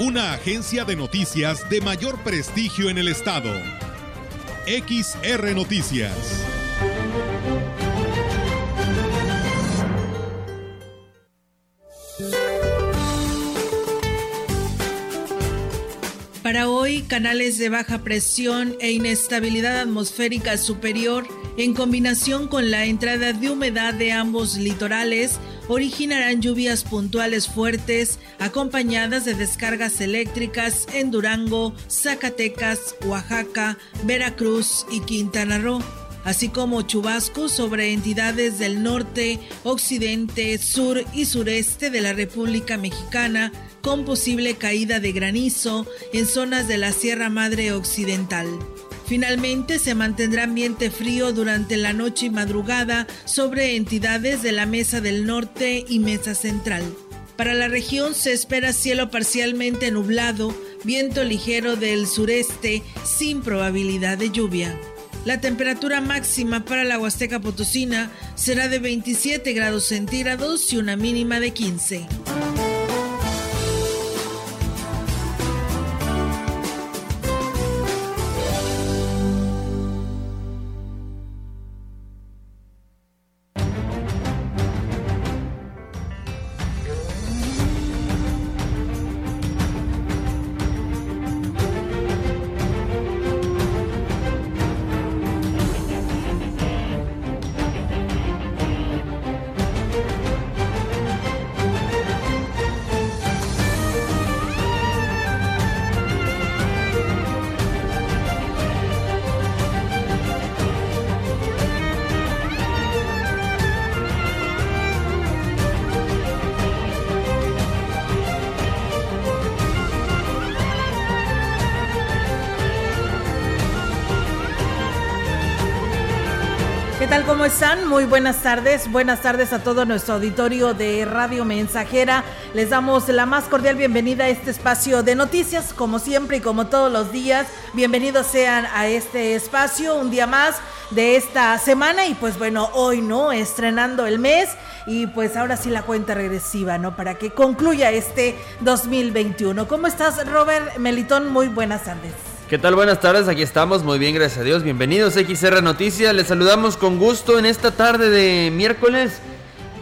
Una agencia de noticias de mayor prestigio en el estado. XR Noticias. Para hoy, canales de baja presión e inestabilidad atmosférica superior, en combinación con la entrada de humedad de ambos litorales, originarán lluvias puntuales fuertes acompañadas de descargas eléctricas en Durango, Zacatecas, Oaxaca, Veracruz y Quintana Roo así como chubascos sobre entidades del norte, occidente, sur y sureste de la República Mexicana, con posible caída de granizo en zonas de la Sierra Madre Occidental. Finalmente se mantendrá ambiente frío durante la noche y madrugada sobre entidades de la Mesa del Norte y Mesa Central. Para la región se espera cielo parcialmente nublado, viento ligero del sureste sin probabilidad de lluvia. La temperatura máxima para la Huasteca Potosina será de 27 grados centígrados y una mínima de 15. Muy buenas tardes. Buenas tardes a todo nuestro auditorio de Radio Mensajera. Les damos la más cordial bienvenida a este espacio de noticias, como siempre y como todos los días. Bienvenidos sean a este espacio, un día más de esta semana y pues bueno, hoy no, estrenando el mes y pues ahora sí la cuenta regresiva, ¿no? Para que concluya este 2021. ¿Cómo estás, Robert Melitón? Muy buenas tardes. ¿Qué tal? Buenas tardes, aquí estamos, muy bien, gracias a Dios. Bienvenidos a XR Noticias, les saludamos con gusto en esta tarde de miércoles,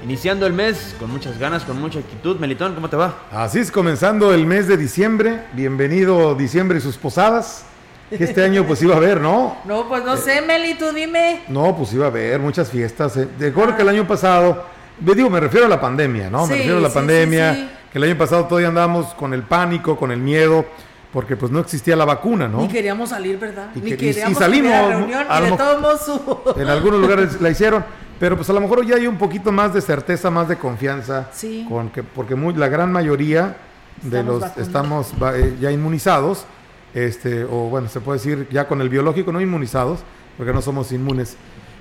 iniciando el mes con muchas ganas, con mucha actitud. Melitón, ¿cómo te va? Así es, comenzando el mes de diciembre, bienvenido diciembre y sus posadas. Que este año pues iba a haber, ¿no? No, pues no sé, Meli, tú dime. No, pues iba a haber muchas fiestas. Eh. De acuerdo que el año pasado, digo, me refiero a la pandemia, ¿no? me refiero a la pandemia, que el año pasado todavía andábamos con el pánico, con el miedo porque pues no existía la vacuna, ¿no? Ni queríamos salir, ¿verdad? Ni queríamos salimos, a reunión y de todos En algunos lugares la hicieron, pero pues a lo mejor ya hay un poquito más de certeza, más de confianza, sí. con que, porque muy, la gran mayoría de los estamos eh, ya inmunizados, este, o bueno, se puede decir ya con el biológico no inmunizados, porque no somos inmunes,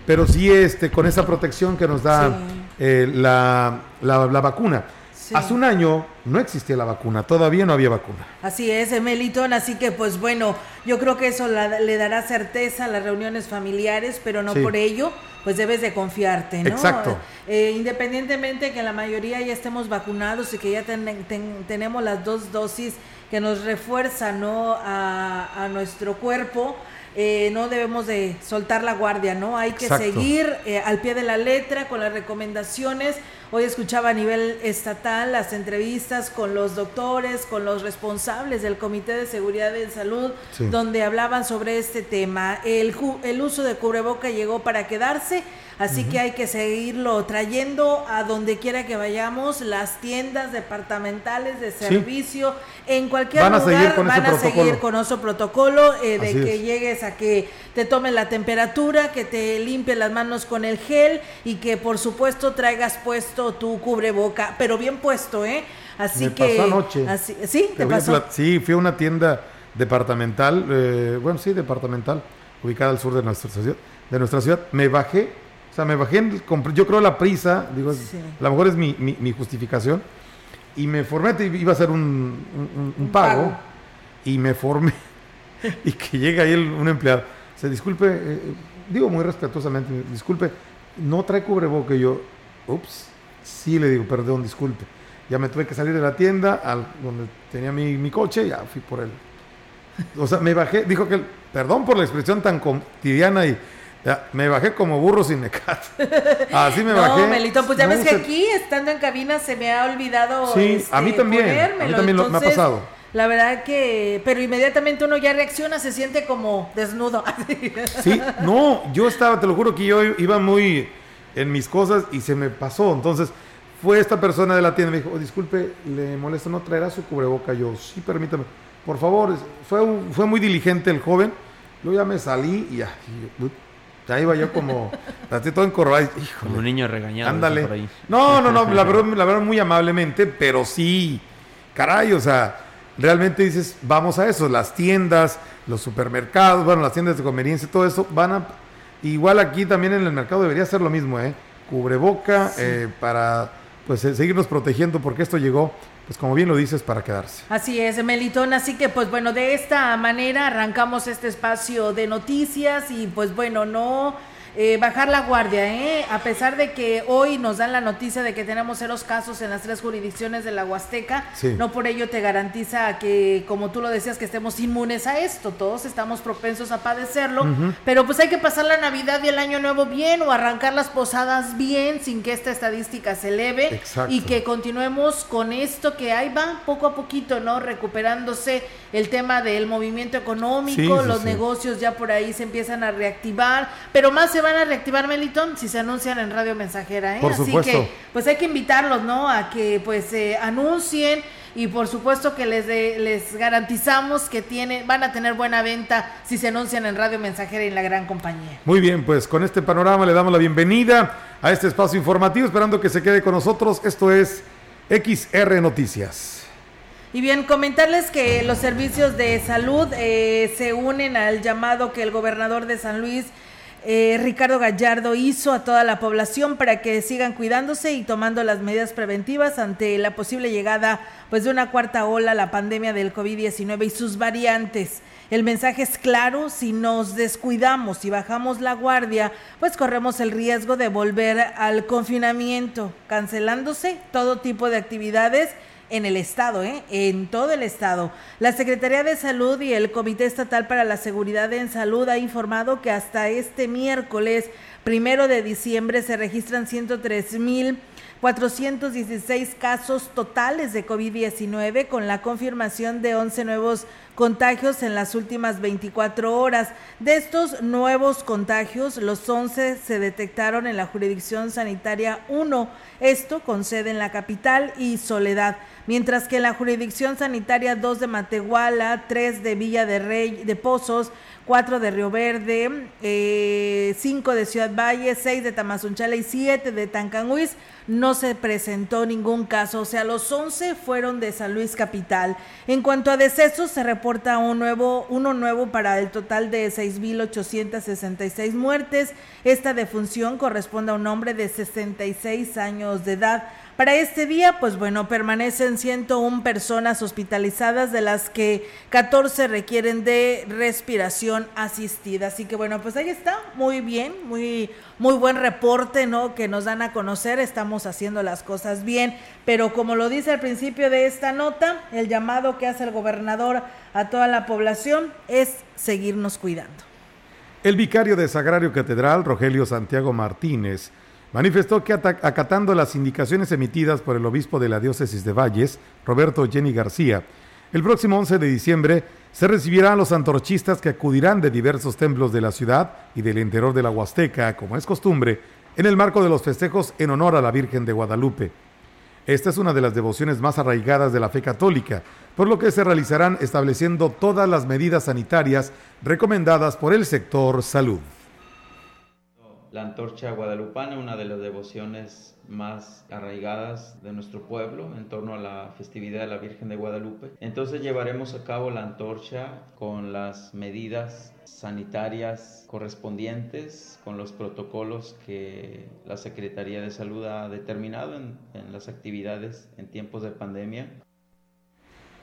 pero sí este, con esa protección que nos da eh, la, la, la vacuna. Hace un año no existía la vacuna, todavía no había vacuna. Así es, Melitón, así que pues bueno, yo creo que eso le dará certeza a las reuniones familiares, pero no por ello, pues debes de confiarte, ¿no? Exacto. Eh, independientemente que la mayoría ya estemos vacunados y que ya tenemos las dos dosis que nos refuerzan, ¿no? A, nuestro cuerpo. Eh, no debemos de soltar la guardia, ¿no? Hay que seguir eh, al pie de la letra con las recomendaciones Hoy escuchaba a nivel estatal las entrevistas con los doctores, con los responsables del Comité de Seguridad de Salud, donde hablaban sobre este tema. El, el uso de cubreboca llegó para quedarse Así que hay que seguirlo trayendo a donde quiera que vayamos, las tiendas departamentales de servicio, en cualquier lugar van a seguir con nuestro protocolo eh, de que llegues a que te tomen la temperatura, que te limpie las manos con el gel y que por supuesto traigas puesto tu cubreboca, pero bien puesto, ¿eh? Así que... Pasó anoche. ¿Sí? ¿Te pasó? Sí, fui a una tienda departamental, eh, bueno, sí, departamental, ubicada al sur de nuestra ciudad. De nuestra ciudad. Me bajé, o sea, me bajé, en, yo creo la prisa, digo, a lo mejor es mi, mi, justificación, y me formé, iba a hacer un, un, pago, y me formé, y que llega ahí un empleado, se disculpe, eh, digo muy respetuosamente, disculpe, no trae cubreboca, y yo, ups, sí le digo, perdón, disculpe. Ya me tuve que salir de la tienda al, donde tenía mi, mi coche, ya fui por él. O sea, me bajé, dijo que, perdón por la expresión tan cotidiana y ya, me bajé como burro sin mecate. Así me bajé. No, Melito, pues ya ves que aquí, estando en cabina, se me ha olvidado. Sí, a mí este, también. A mí también me ha pasado. La verdad que, pero inmediatamente uno ya reacciona, se siente como desnudo. Sí, no, yo estaba, te lo juro que yo iba muy en mis cosas y se me pasó. Entonces, fue esta persona de la tienda, me dijo, oh, disculpe, le molesta, ¿no traerá su cubreboca? Yo, sí, permítame, por favor, fue, fue muy diligente el joven. Luego ya me salí y ya, ya iba yo como, así todo encorvado. Como un niño regañado. Ándale. No, no, no, la verdad, la verdad muy amablemente, pero sí, caray, o sea, realmente dices, vamos a eso, las tiendas, los supermercados, bueno, las tiendas de conveniencia, todo eso, van a, igual aquí también en el mercado debería ser lo mismo, ¿eh? Cubreboca eh, para pues seguirnos protegiendo porque esto llegó pues como bien lo dices, para quedarse. Así es, Melitón. Así que, pues bueno, de esta manera arrancamos este espacio de noticias y pues bueno, no eh, bajar la guardia, ¿eh? A pesar de que hoy nos dan la noticia de que tenemos ceros casos en las tres jurisdicciones de la Huasteca, no por ello te garantiza que, como tú lo decías, que estemos inmunes a esto. Todos estamos propensos a padecerlo, pero pues hay que pasar la Navidad y el Año Nuevo bien o arrancar las posadas bien sin que esta estadística se eleve y que continuemos con esto que ahí va poco a poquito, ¿no? Recuperándose el tema del movimiento económico, los negocios ya por ahí se empiezan a reactivar, pero más se van a reactivar Melitón si se anuncian en Radio Mensajera, ¿eh? Así que pues hay que invitarlos, ¿no? A que pues se anuncien y por supuesto que les les garantizamos que tienen van a tener buena venta si se anuncian en Radio Mensajera y en la gran compañía. Muy bien, pues con este panorama le damos la bienvenida a este espacio informativo, esperando que se quede con nosotros. Esto es XR Noticias. Y bien, comentarles que los servicios de salud eh, se unen al llamado que el gobernador de San Luis eh, Ricardo Gallardo hizo a toda la población para que sigan cuidándose y tomando las medidas preventivas ante la posible llegada pues de una cuarta ola la pandemia del COVID-19 y sus variantes. El mensaje es claro, si nos descuidamos y bajamos la guardia, pues corremos el riesgo de volver al confinamiento, cancelándose todo tipo de actividades en el Estado, ¿eh? en todo el Estado. La Secretaría de Salud y el Comité Estatal para la Seguridad en Salud ha informado que hasta este miércoles primero de diciembre se registran 103 mil 416 casos totales de COVID-19 con la confirmación de 11 nuevos contagios en las últimas 24 horas. De estos nuevos contagios, los 11 se detectaron en la jurisdicción sanitaria 1, esto con sede en la capital y Soledad, mientras que en la jurisdicción sanitaria 2 de Matehuala, 3 de Villa de Rey de Pozos, 4 de Río Verde, 5 eh, de Ciudad Valle, 6 de Tamazunchale y 7 de Tancanhuiz no se presentó ningún caso, o sea, los 11 fueron de San Luis Capital. En cuanto a decesos, se reporta un nuevo, uno nuevo para el total de 6.866 muertes. Esta defunción corresponde a un hombre de 66 años de edad. Para este día, pues bueno, permanecen 101 personas hospitalizadas, de las que 14 requieren de respiración asistida. Así que bueno, pues ahí está, muy bien, muy, muy buen reporte, ¿no? Que nos dan a conocer, estamos haciendo las cosas bien, pero como lo dice al principio de esta nota, el llamado que hace el gobernador a toda la población es seguirnos cuidando. El vicario de Sagrario Catedral, Rogelio Santiago Martínez, manifestó que acatando las indicaciones emitidas por el obispo de la diócesis de Valles, Roberto Jenny García, el próximo 11 de diciembre se recibirán los antorchistas que acudirán de diversos templos de la ciudad y del interior de la Huasteca, como es costumbre, en el marco de los festejos en honor a la Virgen de Guadalupe. Esta es una de las devociones más arraigadas de la fe católica, por lo que se realizarán estableciendo todas las medidas sanitarias recomendadas por el sector salud la antorcha guadalupana, una de las devociones más arraigadas de nuestro pueblo en torno a la festividad de la Virgen de Guadalupe. Entonces llevaremos a cabo la antorcha con las medidas sanitarias correspondientes, con los protocolos que la Secretaría de Salud ha determinado en, en las actividades en tiempos de pandemia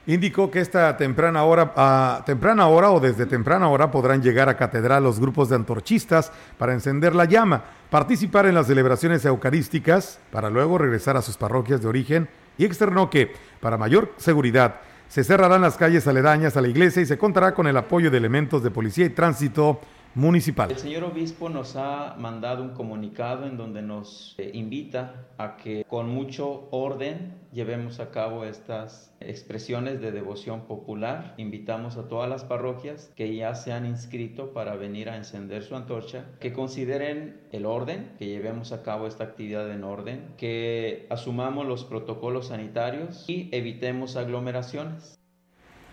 indicó que esta temprana hora, a temprana hora o desde temprana hora podrán llegar a catedral los grupos de antorchistas para encender la llama, participar en las celebraciones eucarísticas para luego regresar a sus parroquias de origen y externó que, para mayor seguridad, se cerrarán las calles aledañas a la iglesia y se contará con el apoyo de elementos de policía y tránsito municipal. El señor obispo nos ha mandado un comunicado en donde nos eh, invita a que con mucho orden llevemos a cabo estas expresiones de devoción popular. Invitamos a todas las parroquias que ya se han inscrito para venir a encender su antorcha, que consideren el orden, que llevemos a cabo esta actividad en orden, que asumamos los protocolos sanitarios y evitemos aglomeraciones.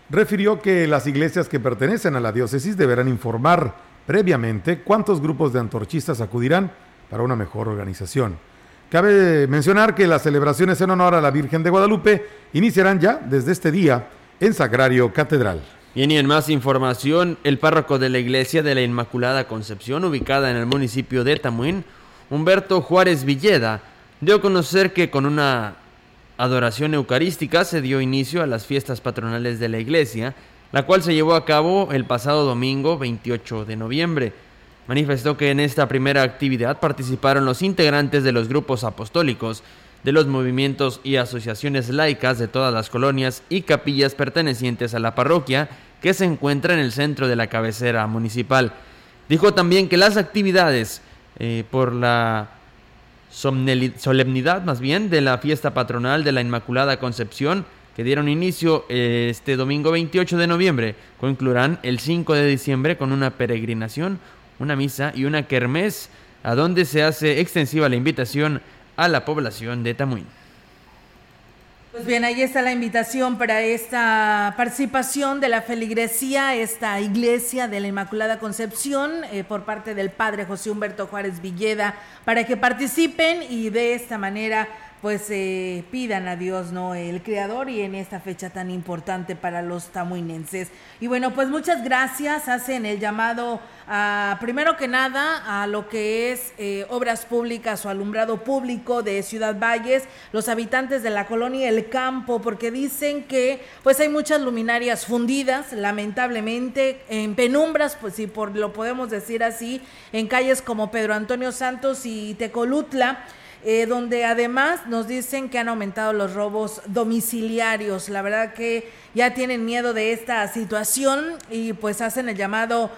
Refirió que las iglesias que pertenecen a la diócesis deberán informar previamente cuántos grupos de antorchistas acudirán para una mejor organización. Cabe mencionar que las celebraciones en honor a la Virgen de Guadalupe iniciarán ya desde este día en Sagrario Catedral. Bien, y en más información, el párroco de la Iglesia de la Inmaculada Concepción, ubicada en el municipio de Tamuín, Humberto Juárez Villeda, dio a conocer que con una adoración eucarística se dio inicio a las fiestas patronales de la Iglesia, la cual se llevó a cabo el pasado domingo 28 de noviembre. Manifestó que en esta primera actividad participaron los integrantes de los grupos apostólicos, de los movimientos y asociaciones laicas de todas las colonias y capillas pertenecientes a la parroquia que se encuentra en el centro de la cabecera municipal. Dijo también que las actividades eh, por la solemnidad más bien de la fiesta patronal de la Inmaculada Concepción que dieron inicio eh, este domingo 28 de noviembre concluirán el 5 de diciembre con una peregrinación, una misa y una kermés, a donde se hace extensiva la invitación a la población de Tamuín. Pues bien, ahí está la invitación para esta participación de la feligresía, esta iglesia de la Inmaculada Concepción, eh, por parte del padre José Humberto Juárez Villeda, para que participen y de esta manera pues eh, pidan a Dios, ¿no? El Creador y en esta fecha tan importante para los tamuinenses. Y bueno, pues muchas gracias, hacen el llamado a, primero que nada, a lo que es eh, obras públicas o alumbrado público de Ciudad Valles, los habitantes de la colonia El Campo, porque dicen que pues hay muchas luminarias fundidas, lamentablemente, en penumbras, pues si por lo podemos decir así, en calles como Pedro Antonio Santos y Tecolutla, eh, donde además nos dicen que han aumentado los robos domiciliarios. La verdad que ya tienen miedo de esta situación y pues hacen el llamado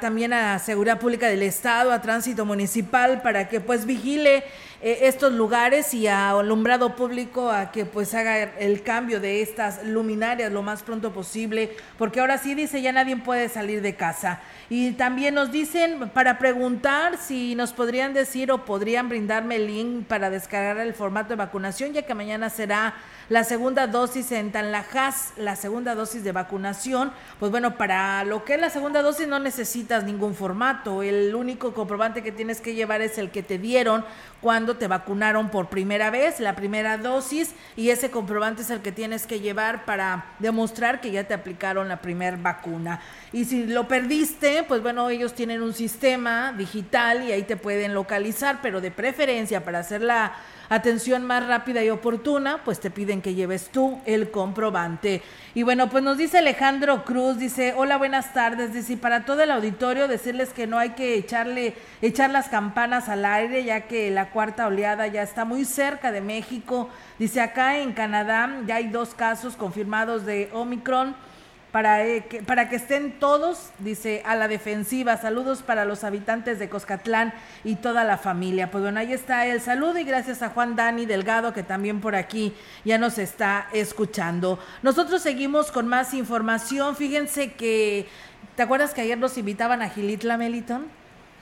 también a Seguridad Pública del Estado, a Tránsito Municipal, para que pues vigile eh, estos lugares y a alumbrado público a que pues haga el cambio de estas luminarias lo más pronto posible, porque ahora sí dice ya nadie puede salir de casa. Y también nos dicen para preguntar si nos podrían decir o podrían brindarme el link para descargar el formato de vacunación, ya que mañana será la segunda dosis en Tanlajas, la segunda dosis de vacunación. Pues bueno, para lo que es la segunda dosis no necesitas ningún formato. El único comprobante que tienes que llevar es el que te dieron cuando te vacunaron por primera vez, la primera dosis, y ese comprobante es el que tienes que llevar para demostrar que ya te aplicaron la primera vacuna. Y si lo perdiste, pues bueno, ellos tienen un sistema digital y ahí te pueden localizar, pero de preferencia para hacer la atención más rápida y oportuna, pues te piden que lleves tú el comprobante. Y bueno, pues nos dice Alejandro Cruz, dice, hola, buenas tardes, dice, y para todo el auditorio decirles que no hay que echarle, echar las campanas al aire, ya que la cuarta oleada ya está muy cerca de México. Dice, acá en Canadá ya hay dos casos confirmados de Omicron para, eh, que, para que estén todos, dice, a la defensiva. Saludos para los habitantes de Coscatlán y toda la familia. Pues bueno, ahí está el saludo y gracias a Juan Dani Delgado que también por aquí ya nos está escuchando. Nosotros seguimos con más información. Fíjense que, ¿te acuerdas que ayer nos invitaban a Gilitla Meliton?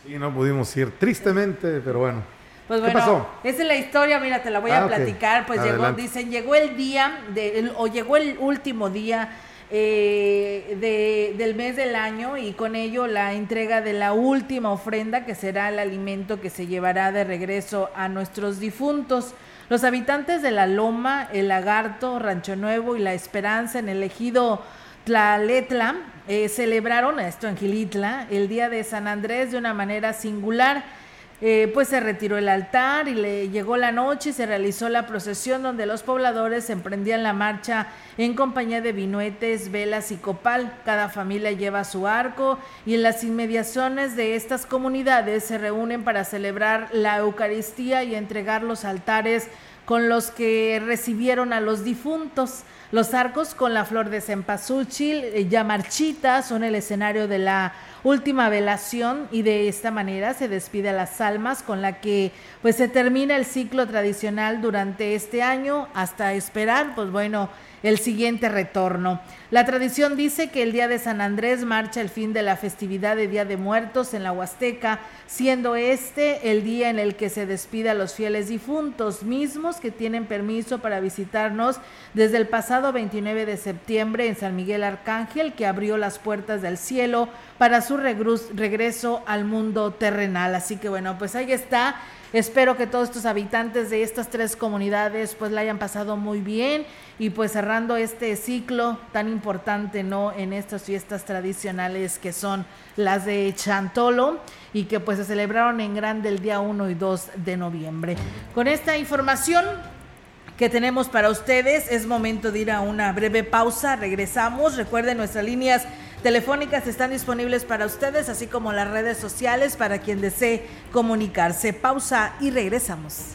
Sí, no pudimos ir, tristemente, pero bueno. Pues bueno, ¿Qué pasó? esa es la historia, mira, te la voy a ah, platicar. Pues llegó, dicen, llegó el día de, o llegó el último día eh, del mes del año y con ello la entrega de la última ofrenda que será el alimento que se llevará de regreso a nuestros difuntos. Los habitantes de La Loma, El Lagarto, Rancho Nuevo y La Esperanza en el ejido Tlaletla eh, celebraron esto en Gilitla el día de San Andrés de una manera singular eh, pues se retiró el altar y le llegó la noche y se realizó la procesión donde los pobladores emprendían la marcha en compañía de vinuetes, velas y copal. Cada familia lleva su arco y en las inmediaciones de estas comunidades se reúnen para celebrar la Eucaristía y entregar los altares con los que recibieron a los difuntos. Los arcos con la flor de cempasúchil eh, ya marchita son el escenario de la última velación y de esta manera se despide a las almas con la que pues se termina el ciclo tradicional durante este año hasta esperar pues bueno el siguiente retorno. La tradición dice que el día de San Andrés marcha el fin de la festividad de Día de Muertos en la Huasteca, siendo este el día en el que se despide a los fieles difuntos mismos que tienen permiso para visitarnos desde el pasado 29 de septiembre en San Miguel Arcángel, que abrió las puertas del cielo para su regreso al mundo terrenal. Así que bueno, pues ahí está Espero que todos estos habitantes de estas tres comunidades pues la hayan pasado muy bien y pues cerrando este ciclo tan importante, ¿no? En estas fiestas tradicionales que son las de Chantolo y que pues se celebraron en grande el día 1 y 2 de noviembre. Con esta información que tenemos para ustedes. Es momento de ir a una breve pausa. Regresamos. Recuerden, nuestras líneas telefónicas están disponibles para ustedes, así como las redes sociales para quien desee comunicarse. Pausa y regresamos.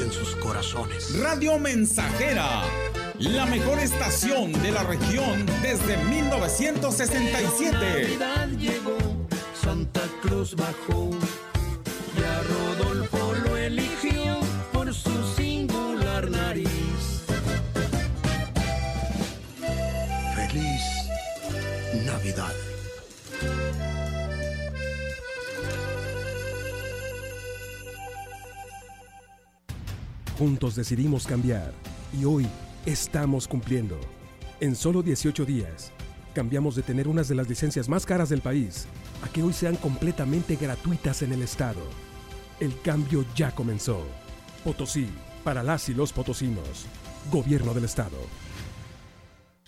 en sus corazones. Radio Mensajera, la mejor estación de la región desde 1967. Navidad llegó, Santa Cruz bajó y a Rodolfo lo eligió por su singular nariz. Feliz Navidad. Juntos decidimos cambiar y hoy estamos cumpliendo. En solo 18 días, cambiamos de tener unas de las licencias más caras del país a que hoy sean completamente gratuitas en el estado. El cambio ya comenzó. Potosí, para las y los potosinos. Gobierno del estado.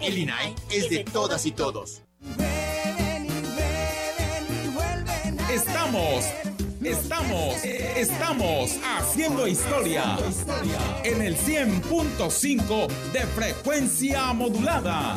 El INAI es de todas y todos. Estamos, estamos, estamos haciendo historia en el 100.5 de frecuencia modulada.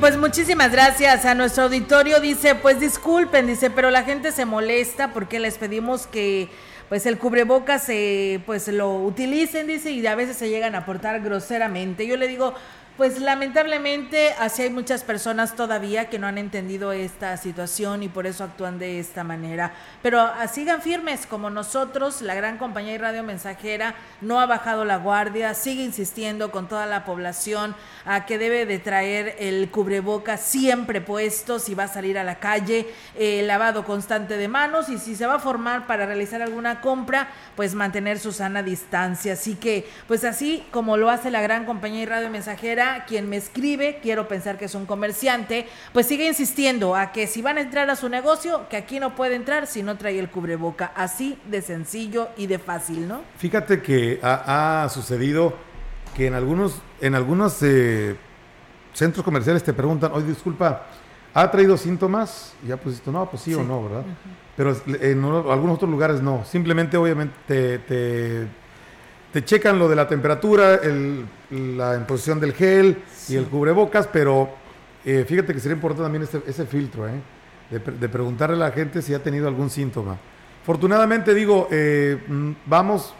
Pues muchísimas gracias a nuestro auditorio. Dice, pues disculpen, dice, pero la gente se molesta porque les pedimos que pues el cubrebocas se pues lo utilicen, dice, y a veces se llegan a portar groseramente. Yo le digo, pues lamentablemente así hay muchas personas todavía que no han entendido esta situación y por eso actúan de esta manera. Pero ah, sigan firmes como nosotros, la gran compañía y radio mensajera no ha bajado la guardia, sigue insistiendo con toda la población a que debe de traer el cubreboca siempre puesto si va a salir a la calle, el lavado constante de manos y si se va a formar para realizar alguna compra, pues mantener su sana distancia. Así que, pues así como lo hace la gran compañía y radio mensajera, quien me escribe, quiero pensar que es un comerciante, pues sigue insistiendo a que si van a entrar a su negocio, que aquí no puede entrar si no trae el cubreboca. Así de sencillo y de fácil, ¿no? Fíjate que ha, sucedido que en algunos, en algunos eh, centros comerciales te preguntan, oye, disculpa, ¿ha traído síntomas? Y ya pues no, pues sí, o no, ¿verdad? Pero en algunos otros lugares no. Simplemente, obviamente, te te checan lo de la temperatura, la imposición del gel y el cubrebocas, pero eh, fíjate que sería importante también este, ese filtro, ¿eh? de, preguntarle a la gente si ha tenido algún síntoma. Afortunadamente digo, eh, mm, vamos,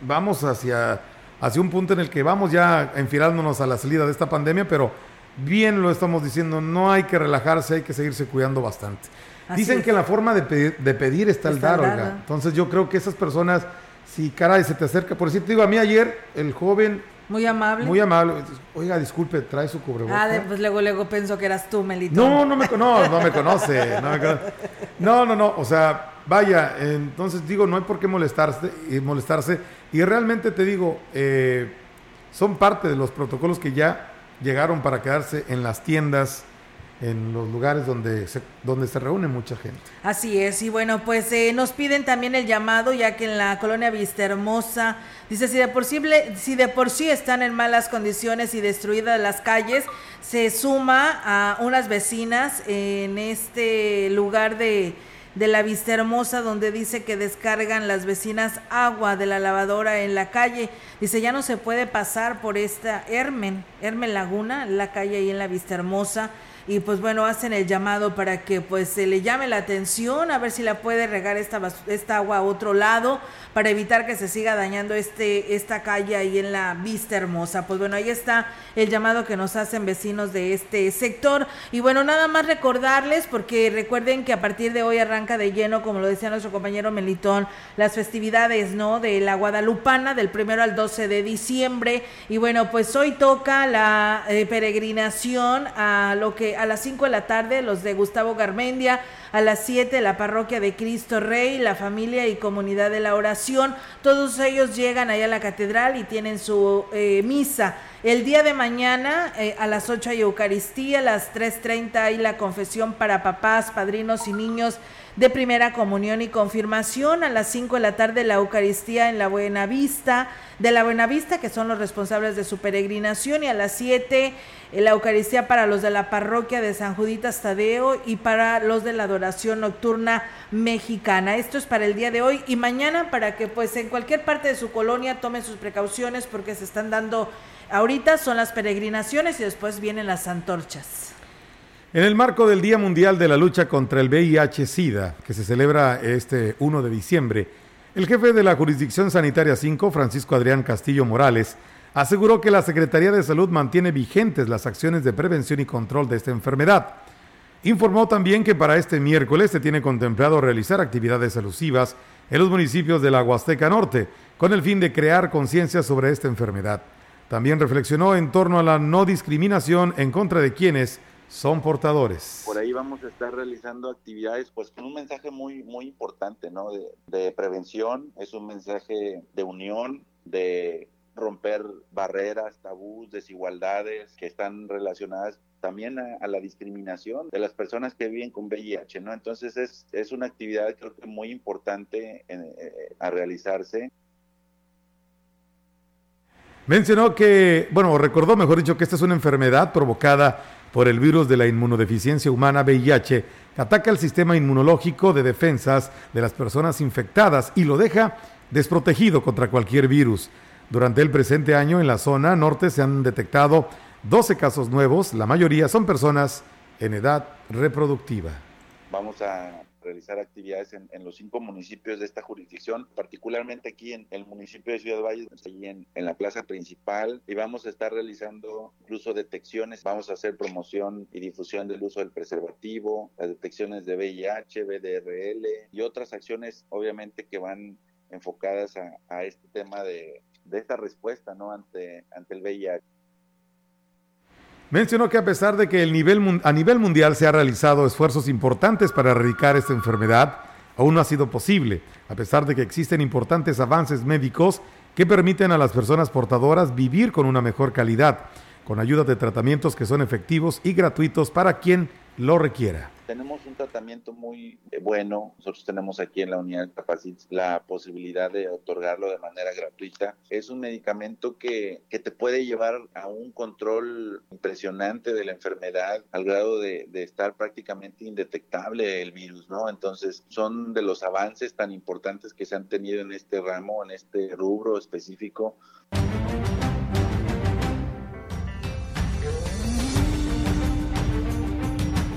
vamos hacia, hacia un punto en el que vamos ya enfilándonos a la salida de esta pandemia, pero bien lo estamos diciendo, no hay que relajarse, hay que seguirse cuidando bastante. Dicen que la forma de pedir, está, el dar, Entonces yo creo que esas personas si caray, se te acerca, por decirte digo, a mí ayer el joven... Muy amable. Muy amable. Oiga, disculpe, trae su cubrebocas. Ah, pues luego, luego pensó que eras tú, Melito. No, no me, no, no me conoce. No, no, no, o sea, vaya, entonces digo, no hay por qué molestarse y molestarse. Y realmente te digo, eh, son parte de los protocolos que ya llegaron para quedarse en las tiendas, en los lugares donde se, donde se reúne mucha gente. Así es, y bueno, pues eh, nos piden también el llamado, ya que en la colonia Vista Hermosa, dice, si de, por sí, si de por sí están en malas condiciones y destruidas las calles, se suma a unas vecinas en este lugar de, de la Vista Hermosa, donde dice que descargan las vecinas agua de la lavadora en la calle. Dice, ya no se puede pasar por esta Hermen, Hermen Laguna, la calle ahí en la Vista Hermosa y pues bueno, hacen el llamado para que pues se le llame la atención, a ver si la puede regar esta, esta agua a otro lado para evitar que se siga dañando este, esta calle ahí en la vista hermosa. Pues bueno, ahí está el llamado que nos hacen vecinos de este sector. Y bueno, nada más recordarles, porque recuerden que a partir de hoy arranca de lleno, como lo decía nuestro compañero Melitón, las festividades, ¿no? De la Guadalupana, del primero al 12 de diciembre. Y bueno, pues hoy toca la eh, peregrinación a lo que a las 5 de la tarde los de Gustavo Garmendia, a las 7 la parroquia de Cristo Rey, la familia y comunidad de la oración, todos ellos llegan allá a la catedral y tienen su eh, misa. El día de mañana eh, a las 8 hay Eucaristía, a las 3.30 hay la confesión para papás, padrinos y niños de primera comunión y confirmación. A las 5 de la tarde la Eucaristía en la Buena Vista, de la Buena Vista, que son los responsables de su peregrinación. Y a las 7 eh, la Eucaristía para los de la parroquia de San Juditas Tadeo y para los de la adoración nocturna mexicana. Esto es para el día de hoy y mañana para que pues en cualquier parte de su colonia tomen sus precauciones porque se están dando ahorita son las peregrinaciones y después vienen las antorchas. En el marco del Día Mundial de la Lucha contra el VIH-Sida, que se celebra este 1 de diciembre, el jefe de la Jurisdicción Sanitaria 5, Francisco Adrián Castillo Morales, aseguró que la Secretaría de Salud mantiene vigentes las acciones de prevención y control de esta enfermedad. Informó también que para este miércoles se tiene contemplado realizar actividades alusivas en los municipios de la Huasteca Norte, con el fin de crear conciencia sobre esta enfermedad. También reflexionó en torno a la no discriminación en contra de quienes son portadores. Por ahí vamos a estar realizando actividades pues con un mensaje muy muy importante, ¿no? De, prevención, es un mensaje de unión, de romper barreras, tabús, desigualdades que están relacionadas también a, la discriminación de las personas que viven con VIH, ¿no? Entonces es, es una actividad creo que muy importante eh, a realizarse. Mencionó que, bueno, recordó, mejor dicho, que esta es una enfermedad provocada por el virus de la inmunodeficiencia humana VIH, que ataca el sistema inmunológico de defensas de las personas infectadas y lo deja desprotegido contra cualquier virus. Durante el presente año en la zona norte se han detectado 12 casos nuevos, la mayoría son personas en edad reproductiva. Vamos a realizar actividades en, los cinco municipios de esta jurisdicción, particularmente aquí en el municipio de Ciudad Valle, allí en, la plaza principal, y vamos a estar realizando incluso detecciones, vamos a hacer promoción y difusión del uso del preservativo, las detecciones de VIH, BDRL y otras acciones obviamente que van enfocadas a, a este tema de, de esta respuesta ¿no? ante, ante el VIH. Mencionó que a pesar de que el nivel, a nivel mundial se han realizado esfuerzos importantes para erradicar esta enfermedad, aún no ha sido posible, a pesar de que existen importantes avances médicos que permiten a las personas portadoras vivir con una mejor calidad, con ayuda de tratamientos que son efectivos y gratuitos para quien lo requiera. Tenemos un tratamiento muy eh, bueno. Nosotros tenemos aquí en la unidad de Capacit la posibilidad de otorgarlo de manera gratuita. Es un medicamento que, que, te puede llevar a un control impresionante de la enfermedad al grado de, de estar prácticamente indetectable el virus, ¿no? Entonces son de los avances tan importantes que se han tenido en este ramo, en este rubro específico.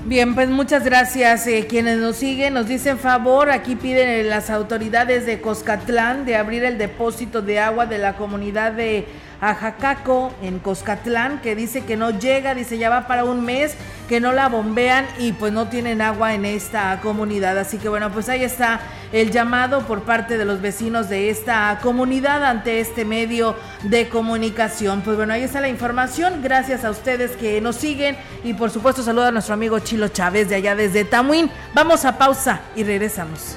Bien, pues muchas gracias. Eh, quienes nos siguen nos dicen favor, aquí piden las autoridades de Coscatlán de abrir el depósito de agua de la comunidad de Ajacaco en Coscatlán, que dice que no llega, dice ya va para un mes, que no la bombean y pues no tienen agua en esta comunidad. Así que bueno, pues ahí está el llamado por parte de los vecinos de esta comunidad ante este medio de comunicación. Pues bueno, ahí está la información. Gracias a ustedes que nos siguen y por supuesto saluda a nuestro amigo Chilo Chávez de allá desde Tamuín. Vamos a pausa y regresamos.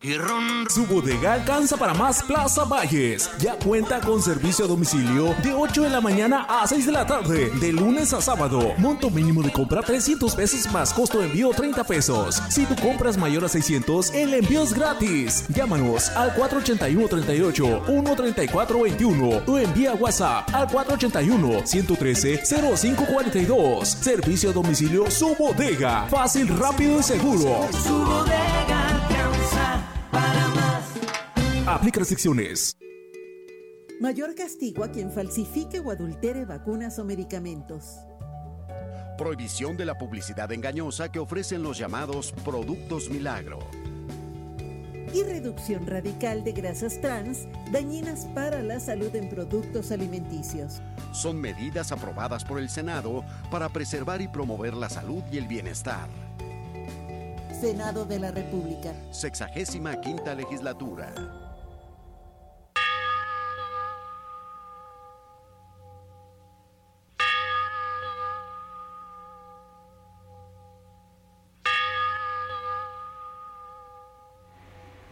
Su bodega alcanza para más Plaza Valles. Ya cuenta con servicio a domicilio de 8 de la mañana a 6 de la tarde, de lunes a sábado. Monto mínimo de compra 300 pesos más costo de envío 30 pesos. Si tu compras mayor a 600, el envío es gratis. Llámanos al 481 38 134 21 o envía WhatsApp al 481 113 0542. Servicio a domicilio Su Bodega. Fácil, rápido y seguro. Su bodega. Aplica restricciones. Mayor castigo a quien falsifique o adultere vacunas o medicamentos. Prohibición de la publicidad engañosa que ofrecen los llamados productos milagro. Y reducción radical de grasas trans dañinas para la salud en productos alimenticios. Son medidas aprobadas por el Senado para preservar y promover la salud y el bienestar. Senado de la República. Sexagésima quinta legislatura.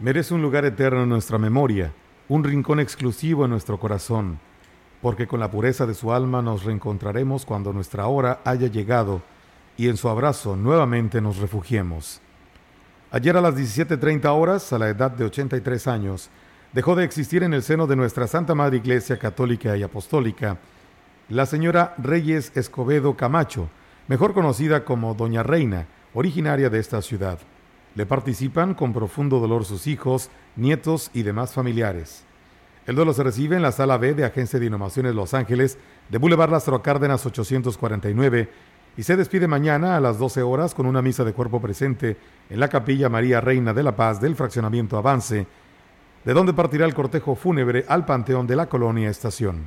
Merece un lugar eterno en nuestra memoria, un rincón exclusivo en nuestro corazón, porque con la pureza de su alma nos reencontraremos cuando nuestra hora haya llegado y en su abrazo nuevamente nos refugiemos. Ayer a las 17.30 horas, a la edad de 83 años, dejó de existir en el seno de nuestra Santa Madre Iglesia Católica y Apostólica la señora Reyes Escobedo Camacho, mejor conocida como Doña Reina, originaria de esta ciudad. Le participan con profundo dolor sus hijos, nietos y demás familiares. El duelo se recibe en la sala B de Agencia de Innovaciones Los Ángeles, de Boulevard Lázaro Cárdenas 849, y se despide mañana a las 12 horas con una misa de cuerpo presente en la Capilla María Reina de la Paz del Fraccionamiento Avance, de donde partirá el cortejo fúnebre al Panteón de la Colonia Estación.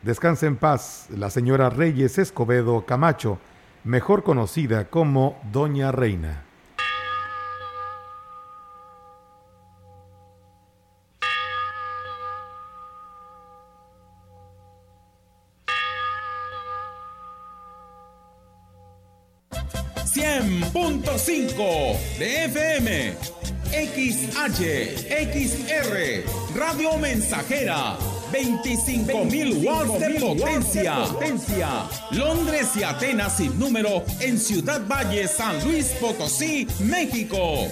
Descanse en paz la señora Reyes Escobedo Camacho, mejor conocida como Doña Reina. .5 de FM, XH, XR, Radio Mensajera 25.000 watts de potencia. potencia. Londres y Atenas sin número en Ciudad Valle, San Luis Potosí, México.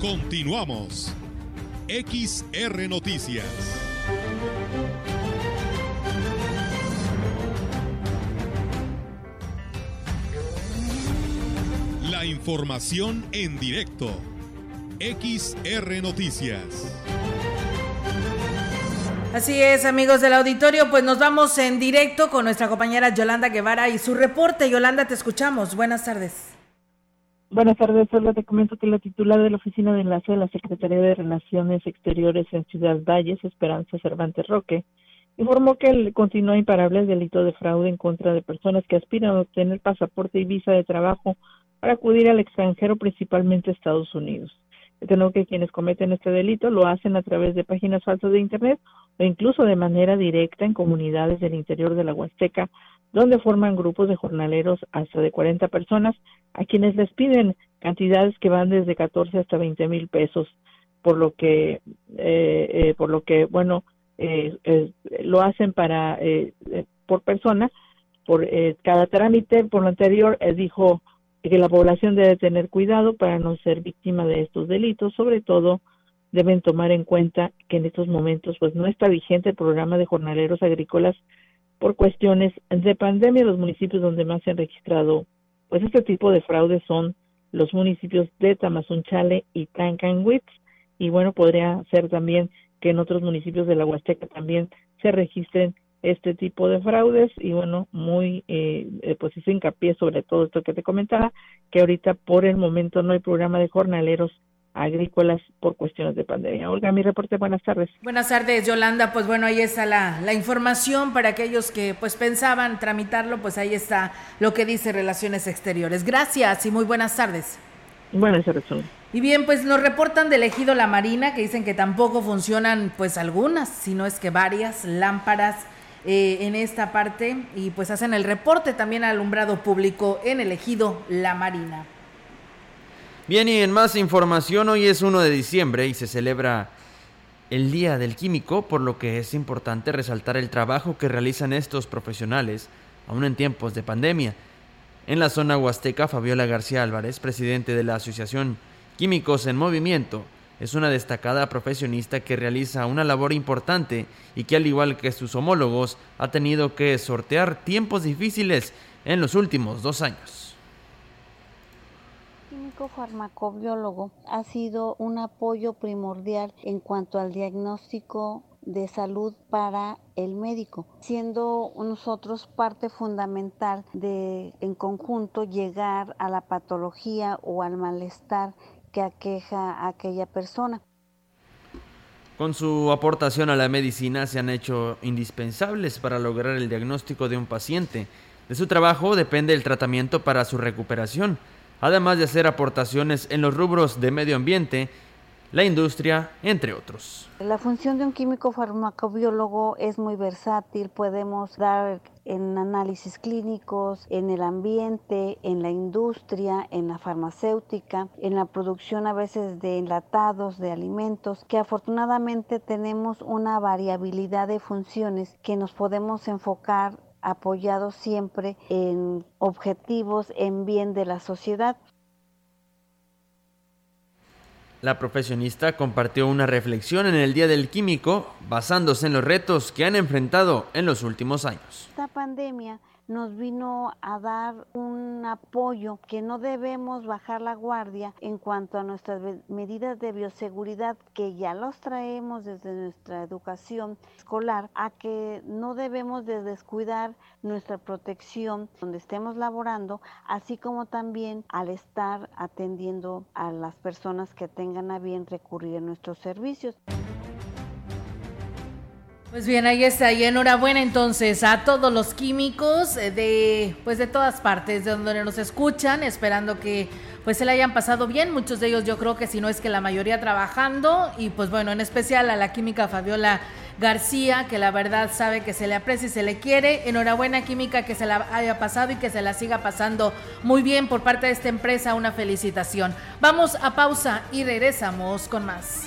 Continuamos. XR Noticias. La información en directo. XR Noticias. Así es, amigos del auditorio, pues nos vamos en directo con nuestra compañera Yolanda Guevara y su reporte. Yolanda, te escuchamos. Buenas tardes. Buenas tardes, solo te comento que la titular de la Oficina de Enlace de la Secretaría de Relaciones Exteriores en Ciudad Valles, Esperanza Cervantes Roque, informó que continúa imparable el delito de fraude en contra de personas que aspiran a obtener pasaporte y visa de trabajo para acudir al extranjero, principalmente a Estados Unidos. Tengo que quienes cometen este delito lo hacen a través de páginas falsas de Internet o incluso de manera directa en comunidades del interior de la Huasteca, donde forman grupos de jornaleros hasta de 40 personas, a quienes les piden cantidades que van desde 14 hasta 20 mil pesos, por lo que, eh, eh, por lo que, bueno, eh, lo hacen para por persona, por cada trámite. Por lo anterior, dijo que la población debe tener cuidado para no ser víctima de estos delitos, sobre todo deben tomar en cuenta que en estos momentos pues no está vigente el programa de jornaleros agrícolas por cuestiones de pandemia. Los municipios donde más se han registrado pues este tipo de fraudes son los municipios de Tamazunchale y Tancanwitz y bueno, podría ser también que en otros municipios de la Huasteca también se registren este tipo de fraudes y bueno, muy eh, eh, pues hizo hincapié sobre todo esto que te comentaba, que ahorita por el momento no hay programa de jornaleros agrícolas por cuestiones de pandemia. Olga, mi reporte, buenas tardes. Buenas tardes, Yolanda. Pues bueno, ahí está la, la información para aquellos que pues pensaban tramitarlo, pues ahí está lo que dice Relaciones Exteriores. Gracias y muy buenas tardes. Buenas tardes. Y bien, pues nos reportan del ejido La Marina que dicen que tampoco funcionan pues algunas, sino es que varias lámparas eh, en esta parte y pues hacen el reporte también al alumbrado público en el ejido La Marina. Bien, y en más información, hoy es 1 de diciembre y se celebra el Día del Químico, por lo que es importante resaltar el trabajo que realizan estos profesionales, aún en tiempos de pandemia. En la zona huasteca, Fabiola García Álvarez, presidente de la Asociación Químicos en Movimiento, es una destacada profesionista que realiza una labor importante y que al igual que sus homólogos ha tenido que sortear tiempos difíciles en los últimos dos años. Químico farmacobiólogo ha sido un apoyo primordial en cuanto al diagnóstico de salud para el médico, siendo nosotros parte fundamental de en conjunto llegar a la patología o al malestar que aqueja a aquella persona. Con su aportación a la medicina se han hecho indispensables para lograr el diagnóstico de un paciente. De su trabajo depende el tratamiento para su recuperación, además de hacer aportaciones en los rubros de medio ambiente, la industria, entre otros. La función de un químico farmacobiólogo es muy versátil, podemos dar en análisis clínicos, en el ambiente, en la industria, en la farmacéutica, en la producción a veces de enlatados, de alimentos, que afortunadamente tenemos una variabilidad de funciones que nos podemos enfocar apoyados siempre en objetivos en bien de la sociedad. La profesionista compartió una reflexión en el Día del Químico basándose en los retos que han enfrentado en los últimos años. Esta pandemia nos vino a dar un apoyo que no debemos bajar la guardia en cuanto a nuestras medidas de bioseguridad que ya los traemos desde nuestra educación escolar a que no debemos de descuidar nuestra protección donde estemos laborando así como también al estar atendiendo a las personas que tengan a bien recurrir a nuestros servicios. Pues bien, ahí está. Y enhorabuena entonces a todos los químicos eh, de pues de todas partes, de donde nos escuchan, esperando que pues se le hayan pasado bien. Muchos de ellos yo creo que si no es que la mayoría trabajando. Y pues bueno, en especial a la química Fabiola García, que la verdad sabe que se le aprecia y se le quiere. Enhorabuena química que se la haya pasado y que se la siga pasando muy bien por parte de esta empresa. Una felicitación. Vamos a pausa y regresamos con más.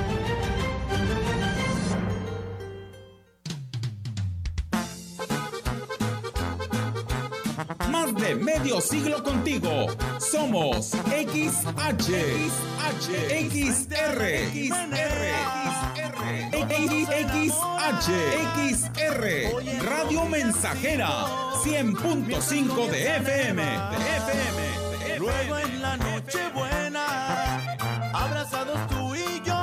medio siglo contigo. Somos XH, XH, XR, XR, XH, XR, Radio Mensajera, 100.5 de FM, de FM. Luego en la noche buena, abrazados tú y yo,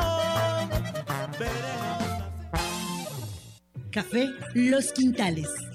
veremos. Café Los Quintales.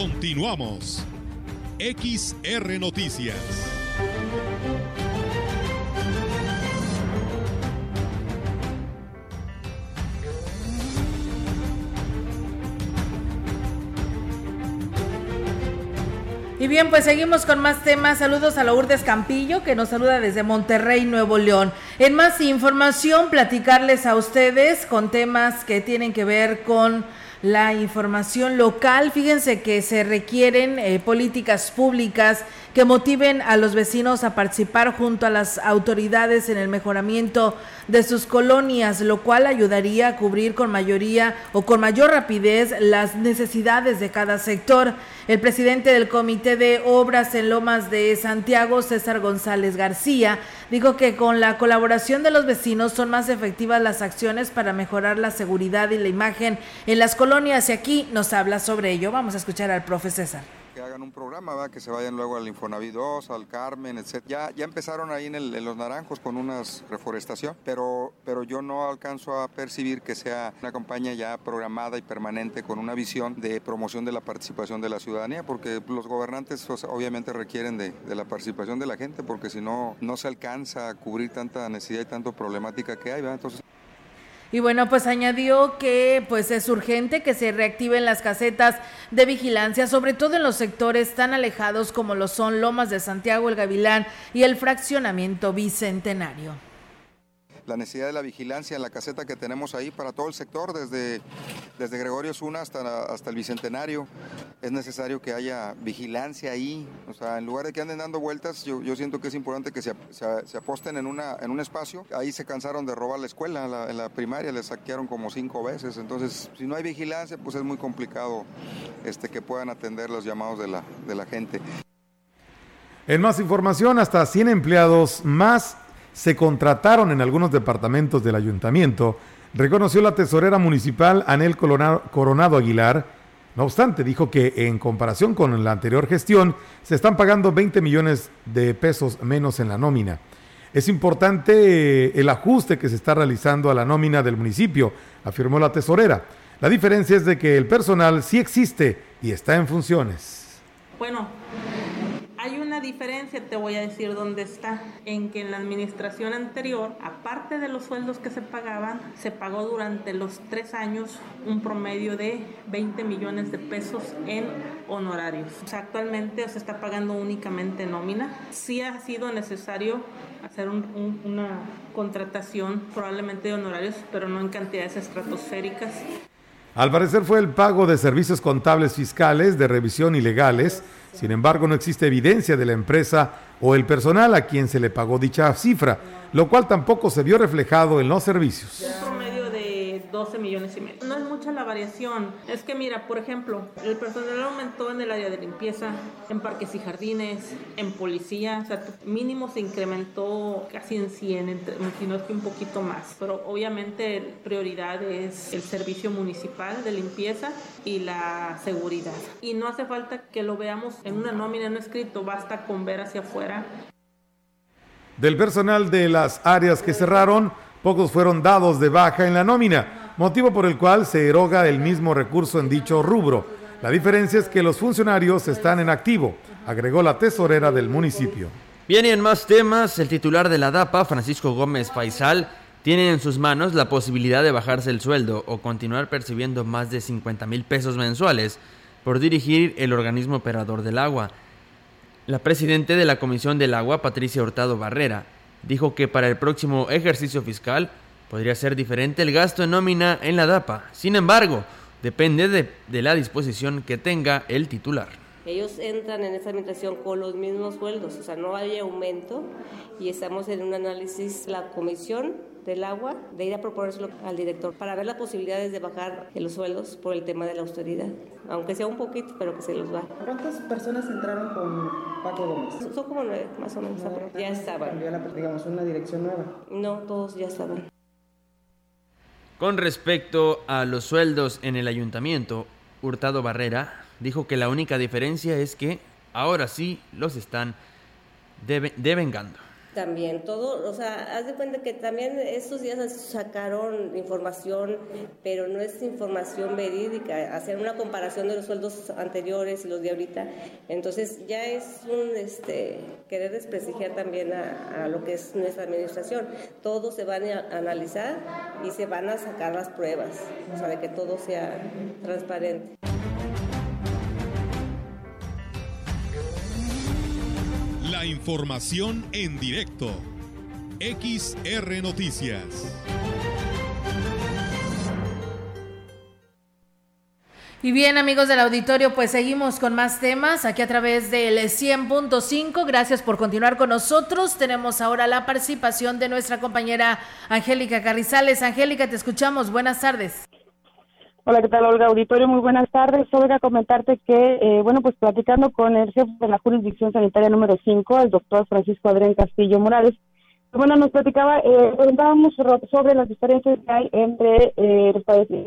Continuamos. XR Noticias. Y bien, pues seguimos con más temas. Saludos a Lourdes Campillo, que nos saluda desde Monterrey, Nuevo León. En más información, platicarles a ustedes con temas que tienen que ver con la información local. Fíjense que se requieren eh, políticas públicas que motiven a los vecinos a participar junto a las autoridades en el mejoramiento de sus colonias, lo cual ayudaría a cubrir con mayoría o con mayor rapidez las necesidades de cada sector. El presidente del Comité de Obras en Lomas de Santiago, César González García, dijo que con la colaboración de los vecinos son más efectivas las acciones para mejorar la seguridad y la imagen en las colonias y aquí nos habla sobre ello. Vamos a escuchar al profe César. Que hagan un programa, ¿va? que se vayan luego al Infonavit 2, al Carmen, etc. Ya, ya empezaron ahí en, el, en los naranjos con unas reforestación, pero, pero yo no alcanzo a percibir que sea una campaña ya programada y permanente con una visión de promoción de la participación de la ciudadanía, porque los gobernantes obviamente requieren de, de la participación de la gente, porque si no, no se alcanza a cubrir tanta necesidad y tanta problemática que hay. ¿va? Entonces, y bueno, pues añadió que pues es urgente que se reactiven las casetas de vigilancia, sobre todo en los sectores tan alejados como lo son Lomas de Santiago, el Gavilán y el fraccionamiento Bicentenario la necesidad de la vigilancia en la caseta que tenemos ahí para todo el sector, desde, desde Gregorio Zuna hasta, hasta el Bicentenario. Es necesario que haya vigilancia ahí. O sea, en lugar de que anden dando vueltas, yo, yo siento que es importante que se, se, aposten en, una, en un espacio. Ahí se cansaron de robar la escuela, en la, en la primaria les saquearon como cinco veces. Entonces, si no hay vigilancia, pues es muy complicado este, que puedan atender los llamados de la, de la gente. En más información, hasta 100 empleados más se contrataron en algunos departamentos del ayuntamiento, reconoció la tesorera municipal Anel Coronado Aguilar. No obstante, dijo que en comparación con la anterior gestión, se están pagando 20 millones de pesos menos en la nómina. Es importante eh, el ajuste que se está realizando a la nómina del municipio, afirmó la tesorera. La diferencia es de que el personal sí existe y está en funciones. Bueno, diferencia, te voy a decir dónde está, en que en la administración anterior, aparte de los sueldos que se pagaban, se pagó durante los tres años un promedio de 20 millones de pesos en honorarios. O sea, actualmente se está pagando únicamente nómina. Sí ha sido necesario hacer una contratación probablemente de honorarios, pero no en cantidades estratosféricas. Al parecer fue el pago de servicios contables fiscales, de revisión y legales. Sin embargo, no existe evidencia de la empresa o el personal a quien se le pagó dicha cifra, lo cual tampoco se vio reflejado en los servicios. 12 millones y medio. No es mucha la variación. Es que mira, por ejemplo, el personal aumentó en el área de limpieza, en parques y jardines, en policía, o sea, mínimo se incrementó casi en 100, si no es que un poquito más. Pero obviamente prioridad es el servicio municipal de limpieza y la seguridad. Y no hace falta que lo veamos en una nómina, un escrito, basta con ver hacia afuera. Del personal de las áreas que cerraron, pocos fueron dados de baja en la nómina, motivo por el cual se eroga el mismo recurso en dicho rubro. La diferencia es que los funcionarios están en activo, agregó la tesorera del municipio. Bien, y en más temas, el titular de la DAPA, Francisco Gómez Faisal, tiene en sus manos la posibilidad de bajarse el sueldo o continuar percibiendo más de 50 mil pesos mensuales por dirigir el organismo operador del agua. La presidenta de la Comisión del Agua, Patricia Hurtado Barrera, dijo que para el próximo ejercicio fiscal podría ser diferente el gasto en nómina en la DAPA. Sin embargo, depende de, la disposición que tenga el titular. Ellos entran en esa administración con los mismos sueldos, o sea, no hay aumento y estamos en un análisis, la comisión del agua, de ir a proponérselo al director para ver las posibilidades de bajar los sueldos por el tema de la austeridad, aunque sea un poquito, pero que se los va. ¿Cuántas personas entraron con Paco Gómez? Son como nueve, más o menos. ya estaban. ¿Ya digamos, una dirección nueva? No, todos ya estaban. Con respecto a los sueldos en el ayuntamiento, Hurtado Barrera dijo que la única diferencia es que ahora sí los están devengando. También, todo, o sea, haz de cuenta que también estos días sacaron información, pero no es información verídica, hacer una comparación de los sueldos anteriores y los de ahorita. Entonces ya es un este, querer desprestigiar también a, lo que es nuestra administración. Todo se van a analizar y se van a sacar las pruebas, o sea, de que todo sea transparente. Información en directo. XR Noticias. Y bien amigos del auditorio, pues seguimos con más temas aquí a través del 100.5. Gracias por continuar con nosotros. Tenemos ahora la participación de nuestra compañera Angélica Carrizales. Angélica, te escuchamos. Buenas tardes. Hola, ¿qué tal, Olga Auditorio? Muy buenas tardes. Solo a comentarte que, eh, bueno, pues platicando con el jefe de la jurisdicción sanitaria número 5, el doctor Francisco Adrián Castillo Morales, bueno, nos platicaba, eh, preguntábamos sobre las diferencias que hay entre eh, el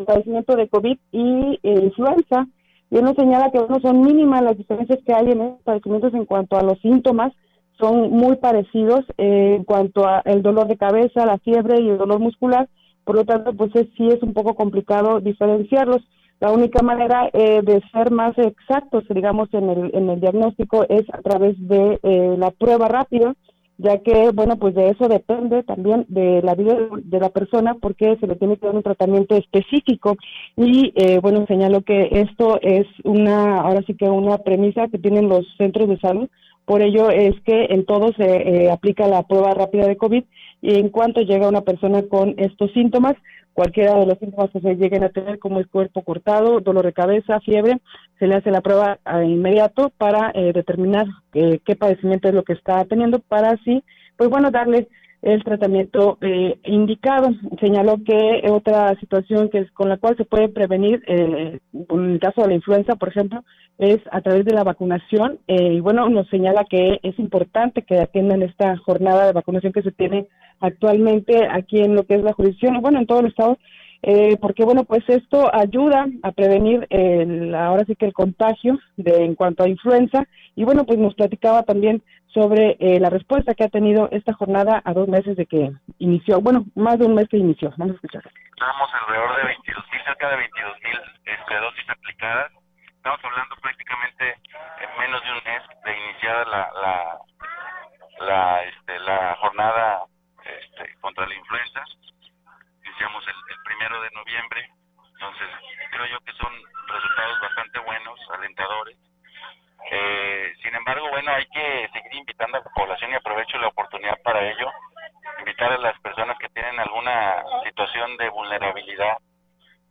padecimiento de COVID y eh, influenza. y él nos señala que no son mínimas las diferencias que hay en estos padecimientos en cuanto a los síntomas, son muy parecidos eh, en cuanto a el dolor de cabeza, la fiebre y el dolor muscular, por lo tanto, pues sí es un poco complicado diferenciarlos. La única manera eh, de ser más exactos, digamos, en el, en el diagnóstico es a través de eh, la prueba rápida, ya que, bueno, pues de eso depende también de la vida de la persona porque se le tiene que dar un tratamiento específico y, eh, bueno, señalo que esto es una, ahora sí que una premisa que tienen los centros de salud, por ello es que en todo se aplica la prueba rápida de COVID y en cuanto llega una persona con estos síntomas, cualquiera de los síntomas que se lleguen a tener, como el cuerpo cortado, dolor de cabeza, fiebre, se le hace la prueba a inmediato para eh, determinar eh, qué padecimiento es lo que está teniendo, para así, pues bueno, darle el tratamiento eh, indicado. Señaló que otra situación que es con la cual se puede prevenir, en el caso de la influenza, por ejemplo, es a través de la vacunación. y bueno, nos señala que es importante que atiendan esta jornada de vacunación que se tiene actualmente aquí en lo que es la jurisdicción, bueno, en todo el estado, eh, porque bueno, pues esto ayuda a prevenir el, ahora sí que el contagio de en cuanto a influenza y bueno, pues nos platicaba también sobre eh, la respuesta que ha tenido esta jornada a dos meses de que inició, bueno, más de un mes que inició. Vamos a escuchar. Tenemos alrededor de 22 mil, cerca de 22 mil este, dosis aplicadas. Estamos hablando prácticamente en menos de un mes de iniciar la, la, la, este, la jornada este, contra la influenza. Iniciamos el, primero de noviembre, entonces creo yo que son resultados bastante buenos, alentadores. Eh, sin embargo, bueno, hay que seguir invitando a la población y aprovecho la oportunidad para ello, invitar a las personas que tienen alguna situación de vulnerabilidad,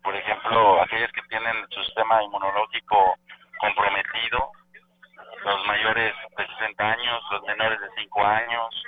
por ejemplo, aquellas que tienen su sistema inmunológico comprometido, los mayores de 60 años, los menores de 5 años,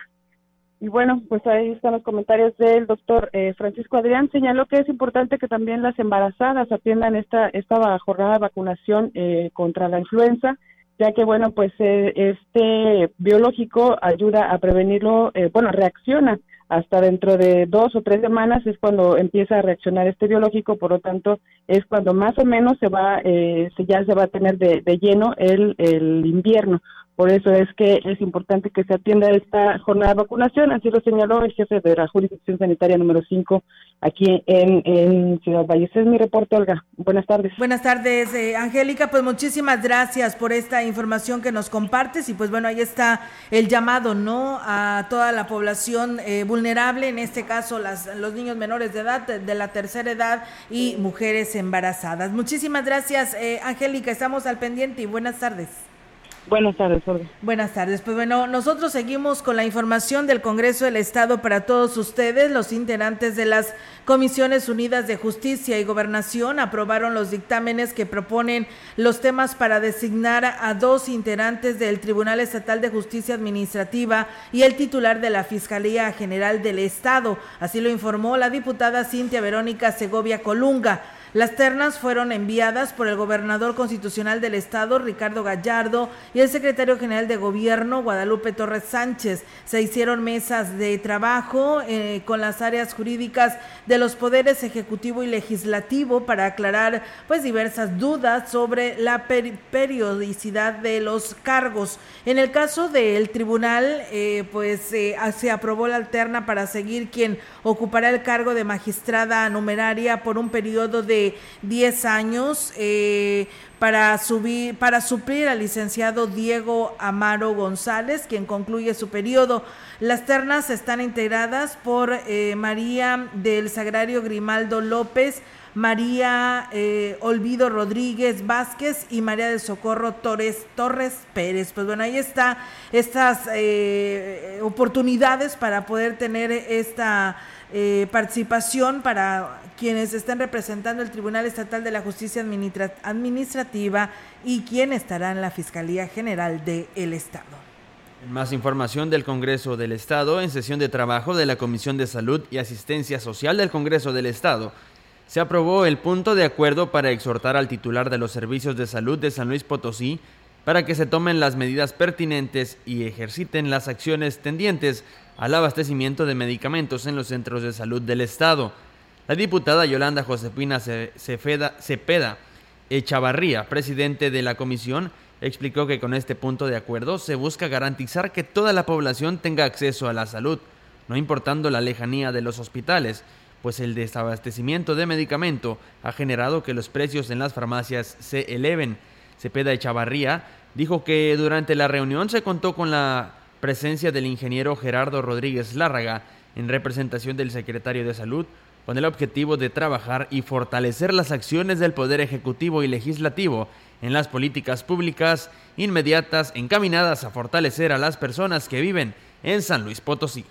y bueno, pues ahí están los comentarios del doctor eh, Francisco Adrián. Señaló que es importante que también las embarazadas atiendan esta, esta jornada de vacunación eh, contra la influenza, ya que bueno, pues eh, este biológico ayuda a prevenirlo, bueno, reacciona hasta dentro de dos o tres semanas es cuando empieza a reaccionar este biológico, por lo tanto es cuando más o menos se va, se ya se va a tener de, de lleno el, el invierno. Por eso es que es importante que se atienda esta jornada de vacunación, así lo señaló el jefe de la jurisdicción sanitaria número 5 aquí en, Ciudad Valles. Es mi reporte, Olga. Buenas tardes. Buenas tardes, eh, Angélica. Pues muchísimas gracias por esta información que nos compartes y pues bueno, ahí está el llamado, ¿no? A toda la población eh, vulnerable, en este caso las, los niños menores de edad, de, la tercera edad y mujeres embarazadas. Muchísimas gracias, eh, Angélica. Estamos al pendiente y buenas tardes. Buenas tardes, Olga. Buenas tardes. Pues bueno, nosotros seguimos con la información del Congreso del Estado para todos ustedes. Los integrantes de las Comisiones Unidas de Justicia y Gobernación aprobaron los dictámenes que proponen los temas para designar a dos integrantes del Tribunal Estatal de Justicia Administrativa y el titular de la Fiscalía General del Estado. Así lo informó la diputada Cintia Verónica Segovia Colunga. Las ternas fueron enviadas por el gobernador constitucional del estado, Ricardo Gallardo, y el secretario general de gobierno, Guadalupe Torres Sánchez. Se hicieron mesas de trabajo eh, con las áreas jurídicas de los poderes ejecutivo y legislativo para aclarar pues diversas dudas sobre la periodicidad de los cargos. En el caso del tribunal, eh, pues eh, se aprobó la alterna para seguir quien ocupará el cargo de magistrada numeraria por un periodo de 10 años eh, para, subir, para suplir al licenciado Diego Amaro González, quien concluye su periodo. Las ternas están integradas por eh, María del Sagrario Grimaldo López, María eh, Olvido Rodríguez Vázquez y María del Socorro Torres, Torres Pérez. Pues bueno, ahí está estas oportunidades para poder tener esta participación para quienes estén representando el Tribunal Estatal de la Justicia Administrativa y quien estará en la Fiscalía General del Estado. Más información del Congreso del Estado en sesión de trabajo de la Comisión de Salud y Asistencia Social del Congreso del Estado. Se aprobó el punto de acuerdo para exhortar al titular de los servicios de salud de San Luis Potosí para que se tomen las medidas pertinentes y ejerciten las acciones tendientes al abastecimiento de medicamentos en los centros de salud del Estado. La diputada Yolanda Josefina Cepeda Echavarría, presidente de la comisión, explicó que con este punto de acuerdo se busca garantizar que toda la población tenga acceso a la salud, no importando la lejanía de los hospitales, pues el desabastecimiento de medicamento ha generado que los precios en las farmacias se eleven. Cepeda Echavarría dijo que durante la reunión se contó con la presencia del ingeniero Gerardo Rodríguez Lárraga en representación del secretario de Salud, con el objetivo de trabajar y fortalecer las acciones del Poder Ejecutivo y Legislativo en las políticas públicas inmediatas encaminadas a fortalecer a las personas que viven en San Luis Potosí.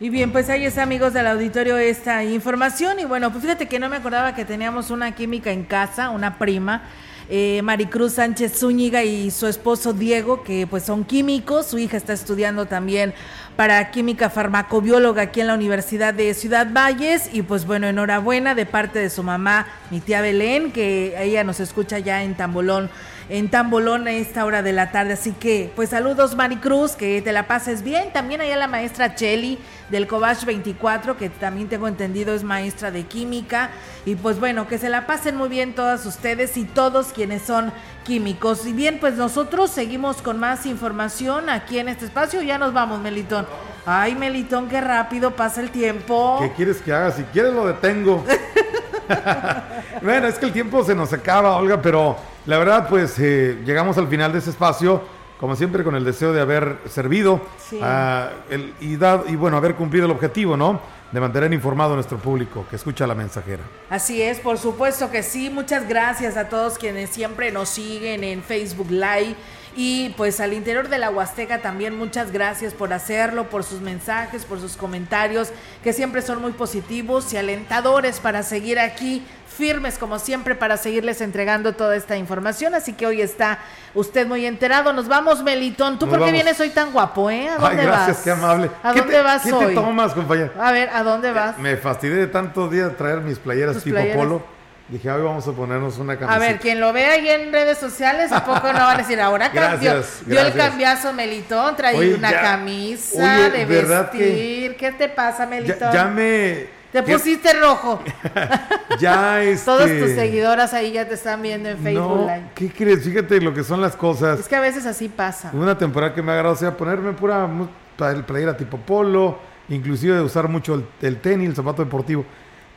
Y bien, pues ahí está, amigos del auditorio, esta información. Y bueno, pues fíjate que no me acordaba que teníamos una química en casa, una prima, eh, Maricruz Sánchez Zúñiga y su esposo Diego, que pues son químicos. Su hija está estudiando también para química farmacobióloga aquí en la Universidad de Ciudad Valles. Y pues bueno, enhorabuena de parte de su mamá, mi tía Belén, que ella nos escucha ya en Tambolón en Tambolón a esta hora de la tarde. Así que, pues saludos Maricruz, que te la pases bien. También allá la maestra Cheli del Cobach 24, que también tengo entendido es maestra de química. Y pues bueno, que se la pasen muy bien todas ustedes y todos quienes son químicos. Y bien, pues nosotros seguimos con más información aquí en este espacio. Ya nos vamos, Melitón. Ay, Melitón, qué rápido pasa el tiempo. ¿Qué quieres que haga? Si quieres lo detengo. bueno, es que el tiempo se nos acaba, Olga, pero la verdad, pues eh, llegamos al final de ese espacio, como siempre, con el deseo de haber servido ah, y, y bueno, haber cumplido el objetivo, ¿no? De mantener informado a nuestro público que escucha la mensajera. Así es, por supuesto que sí. Muchas gracias a todos quienes siempre nos siguen en Facebook Live y pues al interior de la Huasteca también muchas gracias por hacerlo, por sus mensajes, por sus comentarios, que siempre son muy positivos y alentadores para seguir aquí firmes como siempre para seguirles entregando toda esta información. Así que hoy está usted muy enterado. Nos vamos, Melitón. ¿Tú por qué vienes hoy tan guapo, eh? ¿A dónde Ay, gracias, qué amable. ¿A dónde vas ¿qué hoy? te tomas, compañero? A ver, ¿a dónde vas? Me fastidié de tantos días traer mis playeras tipo playeras. polo. Dije, hoy vamos a ponernos una camiseta. A ver, quien lo vea ahí en redes sociales, ¿a poco no van a decir ahora cambió? Gracias, Dio el cambiazo, Melitón, traí Oye, una ya- camisa oye, de ¿verdad que- vestir. ¿Qué te pasa, Melitón? Ya, ya me. Te pusiste rojo. Ya este. Todas tus seguidoras ahí ya te están viendo en Facebook No, Live. ¿qué crees? Fíjate lo que son las cosas. Es que a veces así pasa. Una temporada que me ha agradado sea ponerme pura playera tipo polo, inclusive de usar mucho el, el tenis, el zapato deportivo.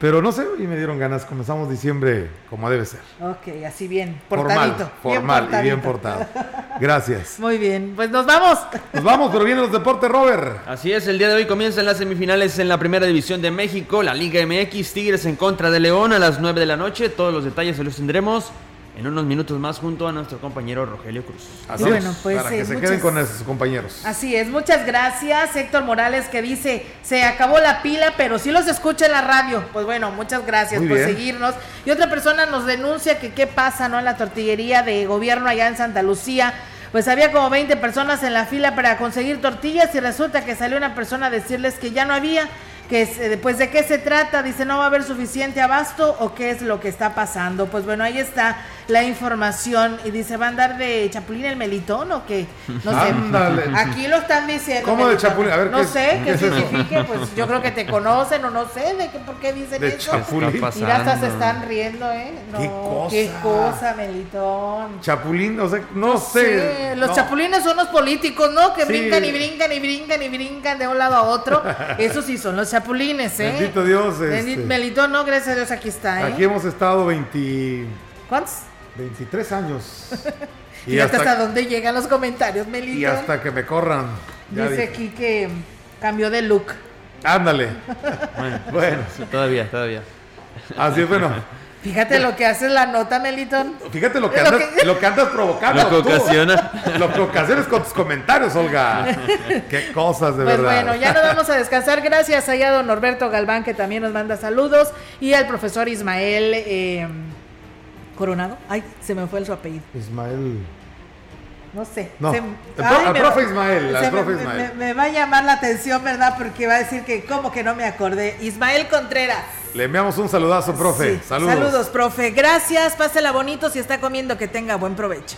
Pero no sé, y me dieron ganas. Comenzamos diciembre como debe ser. Ok, así bien, Formal, portadito. bien formal y bien portado. Gracias. Muy bien, pues nos vamos. Nos vamos, pero vienen los deportes, Robert. Así es, el día de hoy comienzan las semifinales en la Primera División de México, la Liga MX, Tigres en contra de León a las 9 de la noche. Todos los detalles se los tendremos en unos minutos más junto a nuestro compañero Rogelio Cruz. Así bueno, es, pues, para que eh, se muchas- queden con sus compañeros. Así es, muchas gracias. Héctor Morales que dice, se acabó la pila, pero sí los escucha en la radio. Pues bueno, muchas gracias Muy por bien. seguirnos. Y otra persona nos denuncia que qué pasa, ¿no? En la tortillería de gobierno allá en Santa Lucía. Pues había como 20 personas en la fila para conseguir tortillas y resulta que salió una persona a decirles que ya no había, que eh, pues de qué se trata, dice no va a haber suficiente abasto o qué es lo que está pasando. Pues bueno, ahí está la información y dice, ¿va a andar de chapulín el melitón o qué? No sé. Ándale. Aquí lo están diciendo. ¿Cómo de chapulín? A ver, no ¿qué- sé, qué es eso? signifique, pues yo creo que te conocen o no sé de qué, por qué dicen De eso. chapulín. Mira, hasta se están riendo, ¿eh? No, ¿Qué cosa? Qué cosa, Melitón. Chapulín, o sea, no, sé. Sí, los No. chapulines son los políticos, ¿no? Que Sí. brincan y brincan y brincan y brincan de un lado a otro. Esos sí son los chapulines, ¿eh? Bendito Dios. Bendito este, Melitón, no, gracias a Dios, aquí está, ¿eh? Aquí hemos estado 20, ¿Cuántos? 23 años. Y, hasta, hasta dónde llegan los comentarios, Melitón. y hasta que me corran. Ya Dice dije. aquí que cambió de look. Ándale. Bueno, Bueno, sí, todavía, todavía. así es, bueno. Fíjate lo que hace la nota, Melitón. Fíjate lo que Lo andas, que- lo que andas provocando. Lo que ocasiona. Lo que ocasionas con tus comentarios, Olga. Qué cosas, de Pues verdad. bueno, ya nos vamos a descansar. Gracias allá a don Norberto Galván, que también nos manda saludos. Y al profesor Ismael eh, Coronado. Ay, se me fue su apellido. Ismael. No sé. No, Se- el pro- me profe Ismael, profe me- Ismael. Me, me va a llamar la atención, ¿verdad? Porque va a decir que, ¿cómo que no me acordé? Ismael Contreras. Le enviamos un saludazo, profe. Sí, Saludos. Saludos, profe. Gracias. Pásela bonito. Si está comiendo, que tenga buen provecho.